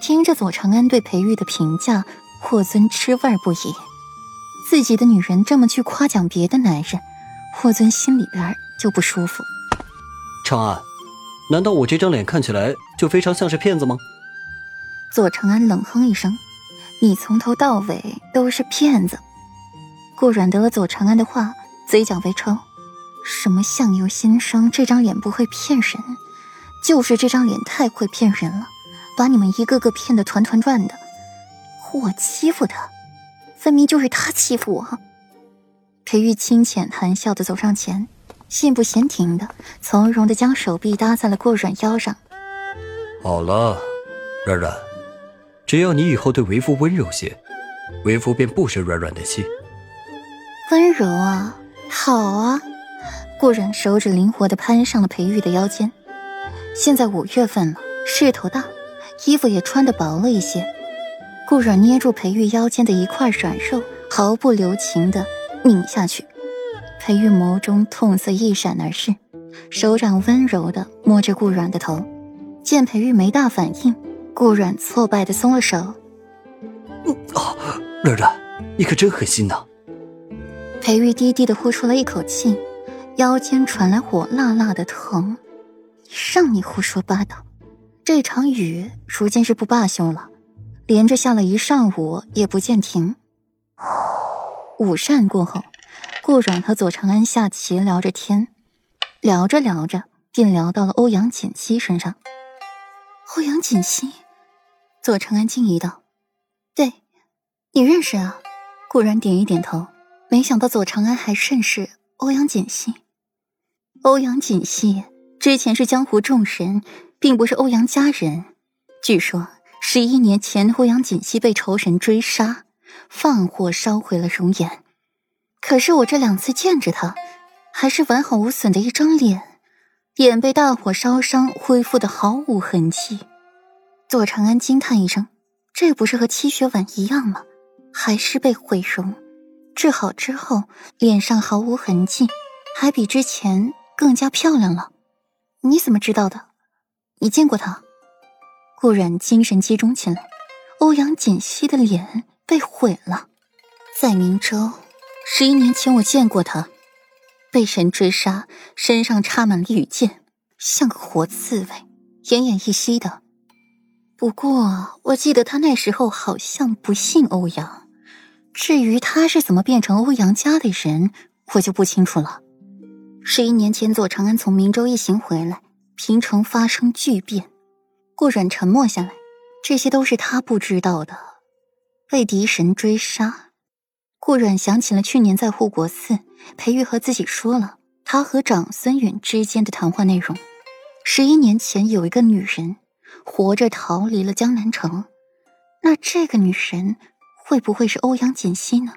听着左长安对裴玉的评价，霍尊吃味不已。自己的女人这么去夸奖别的男人，霍尊心里边就不舒服。长安，难道我这张脸看起来就非常像是骗子吗？左长安冷哼一声：“你从头到尾都是骗子。”顾阮得了左长安的话，嘴角微抽：“什么相由心生，这张脸不会骗人，就是这张脸太会骗人了。”把你们一个个骗得团团转的，我欺负他，分明就是他欺负我。裴玉清浅含笑的走上前，信步闲庭的从容的将手臂搭在了顾软腰上。好了，软软，只要你以后对为夫温柔些，为夫便不生软软的气。温柔啊，好啊！顾软手指灵活的攀上了裴玉的腰间。现在五月份了，势头大。衣服也穿得薄了一些，顾软捏住裴玉腰间的一块软肉，毫不留情地拧下去。裴玉眸中痛色一闪而逝，手掌温柔地摸着顾软的头。见裴玉没大反应，顾软挫败地松了手。啊，软软，你可真狠心呐！裴玉低低地呼出了一口气，腰间传来火辣辣的疼。让你胡说八道！这场雨如今是不罢休了，连着下了一上午也不见停。午膳过后，顾阮和左长安下棋聊着天，聊着聊着便聊到了欧阳锦溪身上。欧阳锦溪，左长安惊疑道：“对，你认识啊？”顾然点一点头，没想到左长安还认识欧阳锦溪。欧阳锦溪之前是江湖众神。并不是欧阳家人。据说十一年前，欧阳锦溪被仇人追杀，放火烧毁了容颜。可是我这两次见着他，还是完好无损的一张脸，脸被大火烧伤，恢复的毫无痕迹。左长安惊叹一声：“这不是和七雪婉一样吗？还是被毁容，治好之后脸上毫无痕迹，还比之前更加漂亮了。你怎么知道的？”你见过他？顾然精神集中起来。欧阳锦溪的脸被毁了，在明州，十一年前我见过他，被人追杀，身上插满了羽箭，像个活刺猬，奄奄一息的。不过我记得他那时候好像不姓欧阳。至于他是怎么变成欧阳家的人，我就不清楚了。十一年前，左长安从明州一行回来。平城发生巨变，顾阮沉默下来。这些都是他不知道的。被敌神追杀，顾阮想起了去年在护国寺，裴玉和自己说了他和长孙远之间的谈话内容。十一年前有一个女人活着逃离了江南城，那这个女人会不会是欧阳锦溪呢？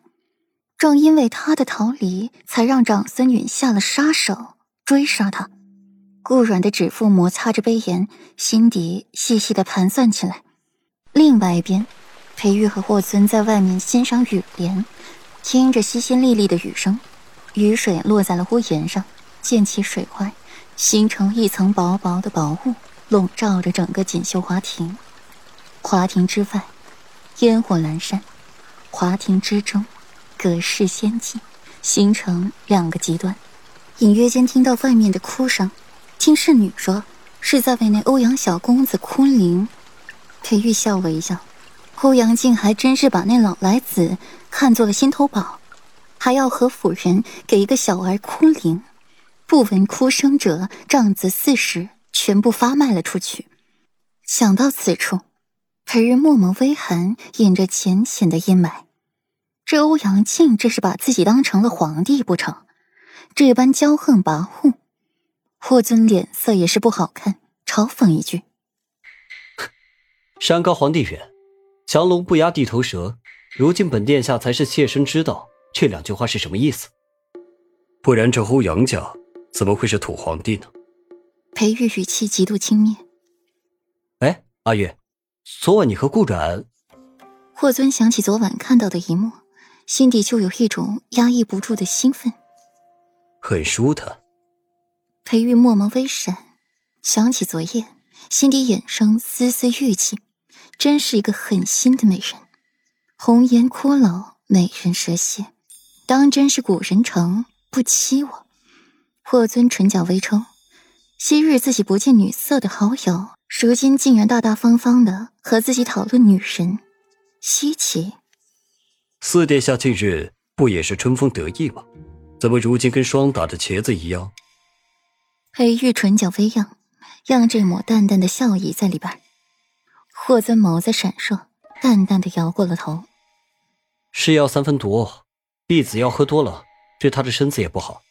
正因为她的逃离，才让长孙远下了杀手追杀她。顾软的指腹摩擦着杯沿，心底细细的盘算起来。另外一边，裴玉和霍尊在外面欣赏雨帘，听着淅淅沥沥的雨声，雨水落在了屋檐上，溅起水花，形成一层薄薄的薄雾，笼罩着整个锦绣华庭。华庭之外，烟火阑珊；华庭之中，隔世仙境，形成两个极端。隐约间听到外面的哭声。听侍女说，是在为那欧阳小公子哭灵。裴玉笑了一笑，欧阳靖还真是把那老来子看作了心头宝，还要和府人给一个小儿哭灵。不闻哭声者，杖子四十，全部发卖了出去。想到此处，裴玉默默微寒，引着浅浅的阴霾。这欧阳靖，这是把自己当成了皇帝不成？这般骄横跋扈。霍尊脸色也是不好看，嘲讽一句：“山高皇帝远，强龙不压地头蛇。如今本殿下才是切身知道这两句话是什么意思。不然这欧阳家怎么会是土皇帝呢？”裴玉语气极度轻蔑。哎，阿月，昨晚你和顾阮……霍尊想起昨晚看到的一幕，心底就有一种压抑不住的兴奋。很舒坦。裴玉默默微闪，想起昨夜，心底衍生丝丝郁气，真是一个狠心的美人。红颜骷髅，美人蛇蝎，当真是古人城不欺我。霍尊唇角微抽，昔日自己不近女色的好友，如今竟然大大方方的和自己讨论女人，稀奇。四殿下近日不也是春风得意吗？怎么如今跟霜打的茄子一样？裴玉唇角微漾，漾着一抹淡淡的笑意在里边。霍尊眸子闪烁，淡淡的摇过了头。是药三分毒，婢子药喝多了，对他的身子也不好。